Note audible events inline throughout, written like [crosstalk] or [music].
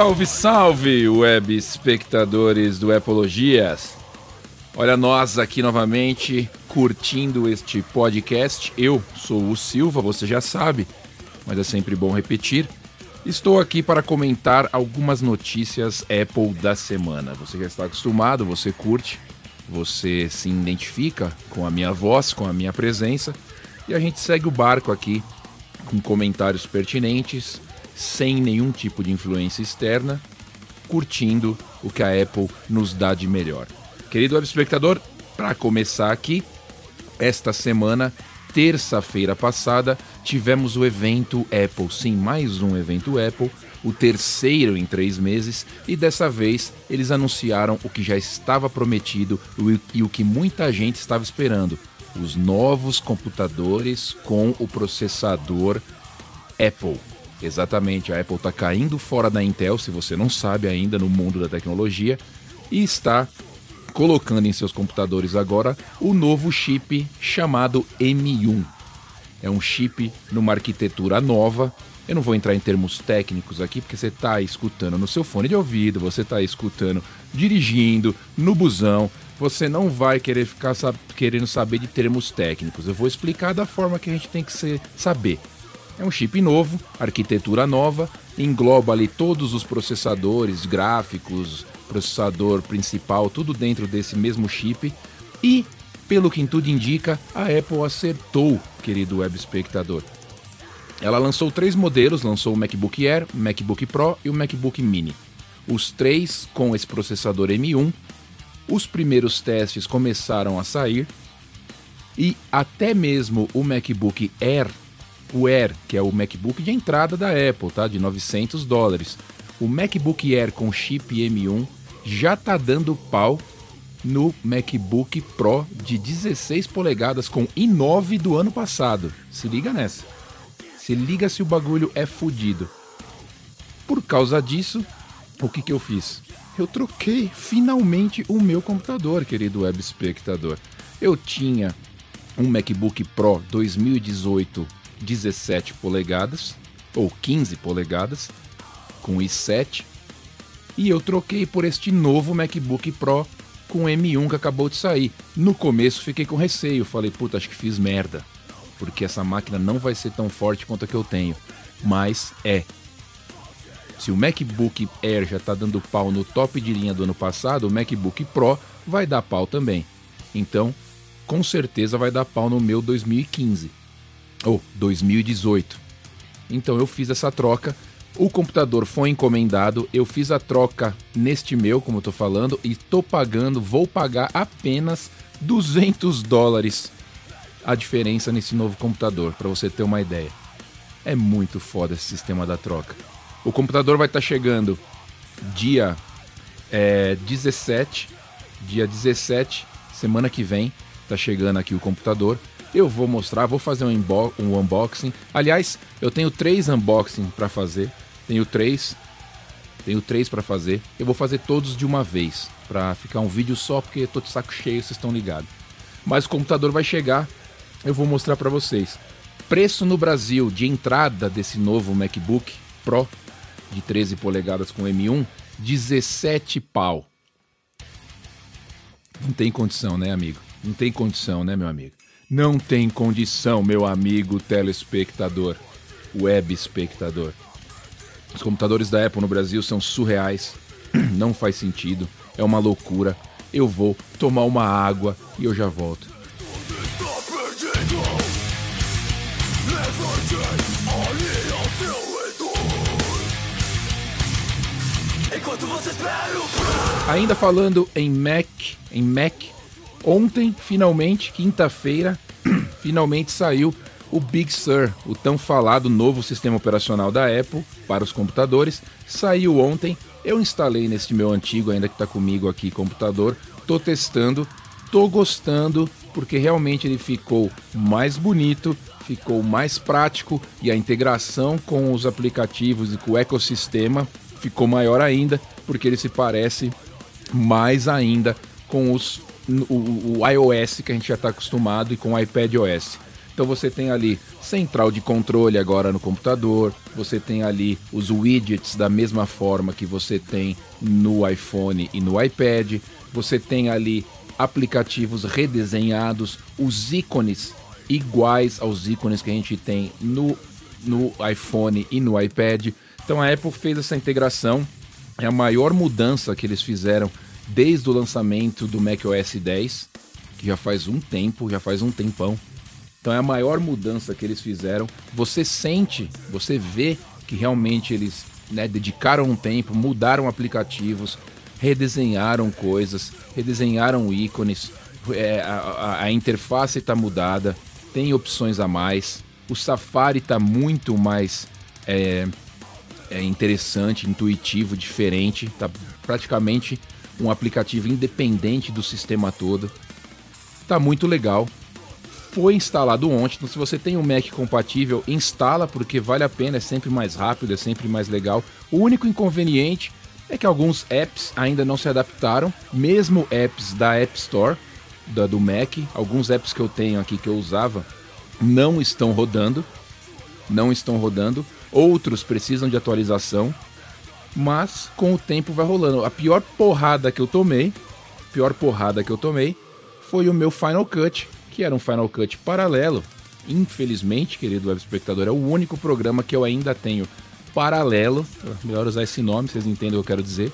Salve, salve, web espectadores do Epologias. Olha nós aqui novamente curtindo este podcast. Eu sou o Silva, você já sabe, mas é sempre bom repetir. Estou aqui para comentar algumas notícias Apple da semana. Você já está acostumado, você curte, você se identifica com a minha voz, com a minha presença, e a gente segue o barco aqui com comentários pertinentes, sem nenhum tipo de influência externa, curtindo o que a Apple nos dá de melhor. Querido web espectador, para começar aqui, esta semana, terça-feira passada, tivemos o evento Apple, sim, mais um evento Apple, o terceiro em três meses, e dessa vez eles anunciaram o que já estava prometido e o que muita gente estava esperando: os novos computadores com o processador Apple. Exatamente, a Apple está caindo fora da Intel, se você não sabe ainda, no mundo da tecnologia, e está colocando em seus computadores agora o novo chip chamado M1. É um chip numa arquitetura nova. Eu não vou entrar em termos técnicos aqui, porque você está escutando no seu fone de ouvido, você está escutando dirigindo, no busão. Você não vai querer ficar sab querendo saber de termos técnicos. Eu vou explicar da forma que a gente tem que ser, saber. É um chip novo, arquitetura nova, engloba ali todos os processadores, gráficos, processador principal, tudo dentro desse mesmo chip. E, pelo que tudo indica, a Apple acertou, querido web espectador. Ela lançou três modelos, lançou o MacBook Air, o MacBook Pro e o MacBook Mini. Os três com esse processador M1. Os primeiros testes começaram a sair e até mesmo o MacBook Air o Air, que é o MacBook de entrada da Apple, tá? De 900 dólares. O MacBook Air com chip M1 já tá dando pau no MacBook Pro de 16 polegadas com i9 do ano passado. Se liga nessa. Se liga se o bagulho é fodido. Por causa disso, o que, que eu fiz? Eu troquei finalmente o meu computador, querido web espectador. Eu tinha um MacBook Pro 2018 17 polegadas ou 15 polegadas com i7 e eu troquei por este novo MacBook Pro com M1 que acabou de sair. No começo fiquei com receio, falei, puta, acho que fiz merda, porque essa máquina não vai ser tão forte quanto a que eu tenho, mas é. Se o MacBook Air já está dando pau no top de linha do ano passado, o MacBook Pro vai dar pau também. Então, com certeza vai dar pau no meu 2015 ou 2018. Então eu fiz essa troca. O computador foi encomendado, eu fiz a troca neste meu, como eu tô falando, e tô pagando, vou pagar apenas 200 dólares a diferença nesse novo computador, para você ter uma ideia. É muito foda esse sistema da troca. O computador vai estar tá chegando dia é, 17, dia 17, semana que vem, tá chegando aqui o computador. Eu vou mostrar, vou fazer um, um unboxing. Aliás, eu tenho três unboxing para fazer. Tenho três, tenho três para fazer. Eu vou fazer todos de uma vez para ficar um vídeo só porque tô de saco cheio, vocês estão ligados. Mas o computador vai chegar, eu vou mostrar para vocês. Preço no Brasil de entrada desse novo MacBook Pro de 13 polegadas com M1, 17 pau. Não tem condição, né, amigo? Não tem condição, né, meu amigo? Não tem condição, meu amigo telespectador, web espectador. Os computadores da Apple no Brasil são surreais, [clears throat] não faz sentido, é uma loucura. Eu vou tomar uma água e eu já volto. Ainda falando em Mac, em Mac, Ontem, finalmente, quinta-feira, [clears throat] finalmente saiu o Big Sur, o tão falado novo sistema operacional da Apple para os computadores. Saiu ontem, eu instalei neste meu antigo, ainda que está comigo aqui, computador. Tô testando, tô gostando, porque realmente ele ficou mais bonito, ficou mais prático e a integração com os aplicativos e com o ecossistema ficou maior ainda, porque ele se parece mais ainda com os o, o iOS que a gente já está acostumado e com o iPad OS. Então você tem ali central de controle agora no computador, você tem ali os widgets da mesma forma que você tem no iPhone e no iPad, você tem ali aplicativos redesenhados, os ícones iguais aos ícones que a gente tem no, no iPhone e no iPad. Então a Apple fez essa integração, é a maior mudança que eles fizeram desde o lançamento do macOS 10, que já faz um tempo, já faz um tempão. Então é a maior mudança que eles fizeram. Você sente, você vê que realmente eles né, dedicaram um tempo, mudaram aplicativos, redesenharam coisas, redesenharam ícones, é, a, a, a interface está mudada, tem opções a mais, o Safari está muito mais é, é interessante, intuitivo, diferente, está praticamente um aplicativo independente do sistema todo. Tá muito legal. Foi instalado ontem, então se você tem um Mac compatível, instala porque vale a pena, é sempre mais rápido, é sempre mais legal. O único inconveniente é que alguns apps ainda não se adaptaram, mesmo apps da App Store da, do Mac, alguns apps que eu tenho aqui que eu usava não estão rodando, não estão rodando. Outros precisam de atualização, mas com o tempo vai rolando. A pior porrada que eu tomei, pior porrada que eu tomei, foi o meu Final Cut, que era um Final Cut paralelo. Infelizmente, querido web espectador, é o único programa que eu ainda tenho paralelo. Melhor usar esse nome, vocês entendem o que eu quero dizer.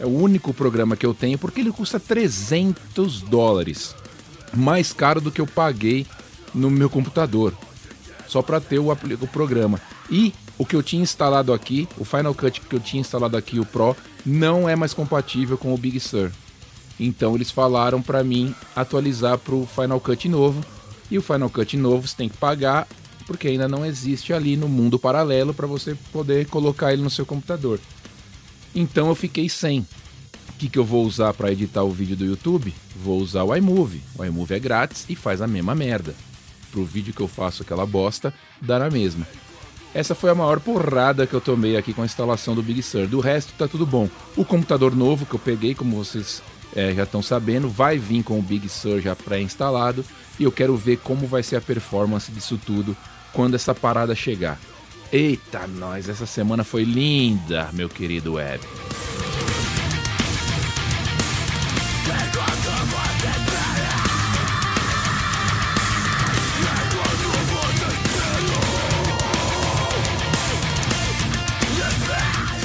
É o único programa que eu tenho porque ele custa 300 dólares. Mais caro do que eu paguei no meu computador. Só para ter o, o programa. E o que eu tinha instalado aqui, o Final Cut que eu tinha instalado aqui, o Pro, não é mais compatível com o Big Sur. Então eles falaram para mim atualizar para o Final Cut novo. E o Final Cut novo você tem que pagar porque ainda não existe ali no mundo paralelo para você poder colocar ele no seu computador. Então eu fiquei sem. O que, que eu vou usar para editar o vídeo do YouTube? Vou usar o iMovie. O iMovie é grátis e faz a mesma merda. Pro vídeo que eu faço aquela bosta, dá na mesma. Essa foi a maior porrada que eu tomei aqui com a instalação do Big Sur. Do resto, tá tudo bom. O computador novo que eu peguei, como vocês é, já estão sabendo, vai vir com o Big Sur já pré-instalado. E eu quero ver como vai ser a performance disso tudo quando essa parada chegar. Eita, nós, essa semana foi linda, meu querido Web.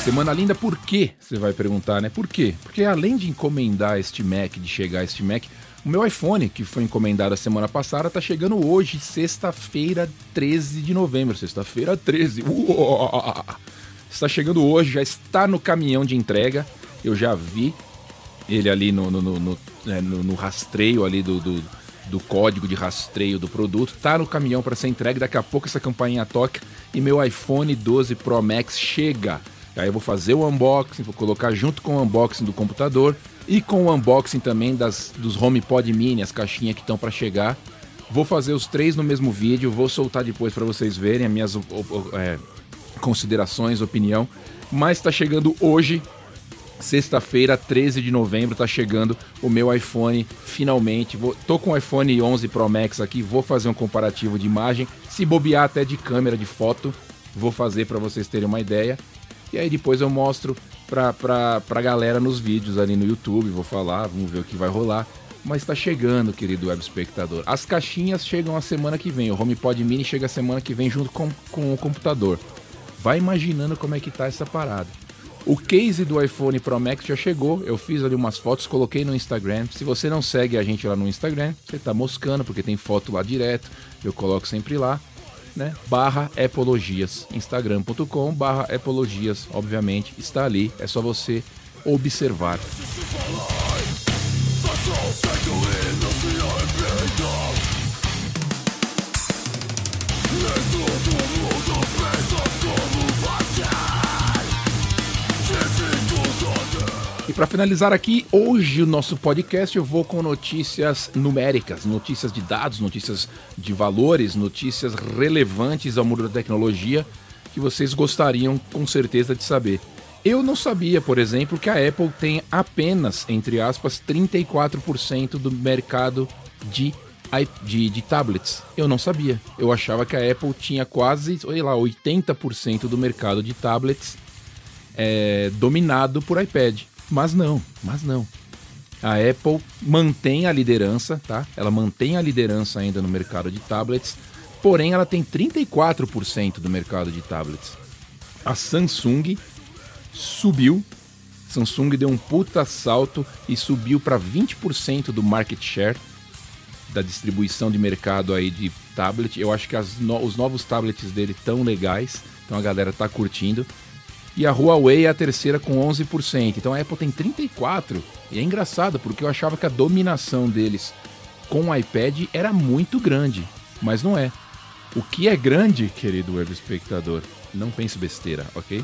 Semana linda por quê? Você vai perguntar, né? Por quê? Porque além de encomendar este Mac, de chegar este Mac, o meu iPhone, que foi encomendado a semana passada, tá chegando hoje, sexta-feira, 13 de novembro. Sexta-feira 13. [laughs] Uou! Está chegando hoje, já está no caminhão de entrega. Eu já vi ele ali no, no, no, no, é, no rastreio ali do, do, do, código de rastreio do produto. Tá no caminhão para ser entregue. Daqui a pouco essa campainha toca e meu iPhone 12 Pro Max chega Aí eu vou fazer o unboxing, vou colocar junto com o unboxing do computador e com o unboxing também das, dos HomePod Mini, as caixinhas que estão para chegar. Vou fazer os três no mesmo vídeo, vou soltar depois para vocês verem as minhas é, considerações, opinião. Mas está chegando hoje, sexta-feira, 13 de novembro, está chegando o meu iPhone finalmente. Vou, tô com o iPhone 11 Pro Max aqui, vou fazer um comparativo de imagem, se bobear até de câmera de foto, vou fazer para vocês terem uma ideia. E aí depois eu mostro pra, pra, pra galera nos vídeos ali no YouTube, vou falar, vamos ver o que vai rolar. Mas está chegando, querido web espectador. As caixinhas chegam a semana que vem. O HomePod Mini chega a semana que vem junto com, com o computador. Vai imaginando como é que tá essa parada. O case do iPhone Pro Max já chegou. Eu fiz ali umas fotos, coloquei no Instagram. Se você não segue a gente lá no Instagram, você tá moscando, porque tem foto lá direto. Eu coloco sempre lá né? Barra Epologias. Instagram.com barra Epologias, obviamente, está ali. É só você observar. E para finalizar aqui, hoje o nosso podcast eu vou com notícias numéricas, notícias de dados, notícias de valores, notícias relevantes ao mundo da tecnologia que vocês gostariam com certeza de saber. Eu não sabia, por exemplo, que a Apple tem apenas, entre aspas, 34% do mercado de de, de tablets. Eu não sabia. Eu achava que a Apple tinha quase, sei lá, 80% do mercado de tablets é, dominado por iPad. Mas não, mas não. A Apple mantém a liderança, tá? Ela mantém a liderança ainda no mercado de tablets, porém ela tem 34% do mercado de tablets. A Samsung subiu, Samsung deu um puta salto e subiu para 20% do market share da distribuição de mercado aí de tablet. Eu acho que no, os novos tablets dele tão legais, então a galera tá curtindo. E a Huawei é a terceira com 11%. Então a Apple tem 34%. E é engraçado, porque eu achava que a dominação deles com o iPad era muito grande. Mas não é. O que é grande, querido web espectador, não pense besteira, ok?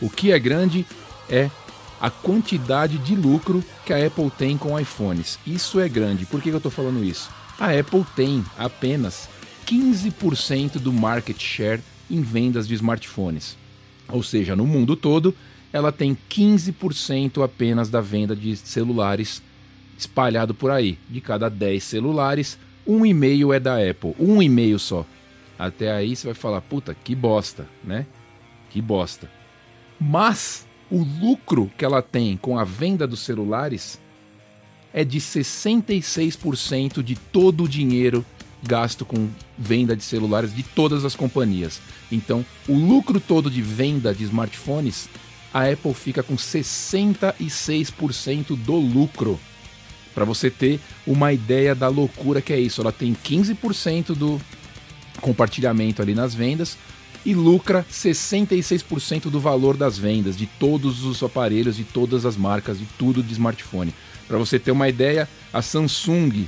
O que é grande é a quantidade de lucro que a Apple tem com iPhones. Isso é grande. Por que eu estou falando isso? A Apple tem apenas 15% do market share em vendas de smartphones. Ou seja, no mundo todo, ela tem 15% apenas da venda de celulares espalhado por aí. De cada 10 celulares, um e meio é da Apple, um e meio só. Até aí você vai falar, puta, que bosta, né? Que bosta. Mas o lucro que ela tem com a venda dos celulares é de 66% de todo o dinheiro gasto com venda de celulares de todas as companhias. Então, o lucro todo de venda de smartphones, a Apple fica com 66% do lucro. Para você ter uma ideia da loucura que é isso, ela tem 15% do compartilhamento ali nas vendas e lucra 66% do valor das vendas de todos os aparelhos, de todas as marcas, de tudo de smartphone. Para você ter uma ideia, a Samsung,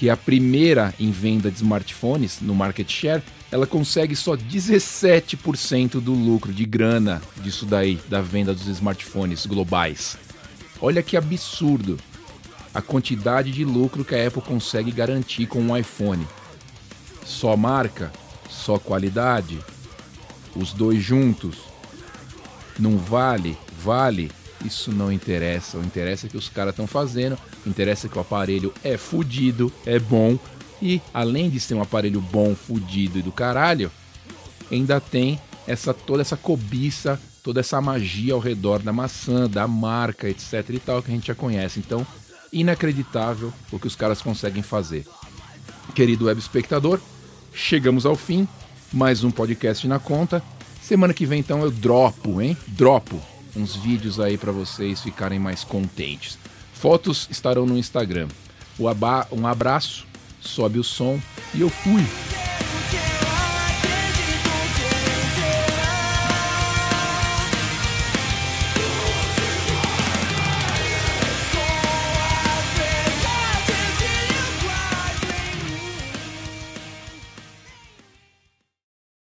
que é a primeira em venda de smartphones no market share, ela consegue só 17% do lucro de grana disso daí, da venda dos smartphones globais. Olha que absurdo a quantidade de lucro que a Apple consegue garantir com um iPhone. Só marca, só qualidade, os dois juntos. Não vale, vale. Isso não interessa. O interessa é que os caras estão fazendo. O interessa é que o aparelho é fudido, é bom. E além de ser um aparelho bom, fudido e do caralho, ainda tem essa toda essa cobiça, toda essa magia ao redor da maçã, da marca, etc e tal que a gente já conhece. Então, inacreditável o que os caras conseguem fazer. Querido web espectador, chegamos ao fim. Mais um podcast na conta. Semana que vem então eu dropo, hein? Dropo uns vídeos aí para vocês ficarem mais contentes. Fotos estarão no Instagram. Um abraço, sobe o som e eu fui.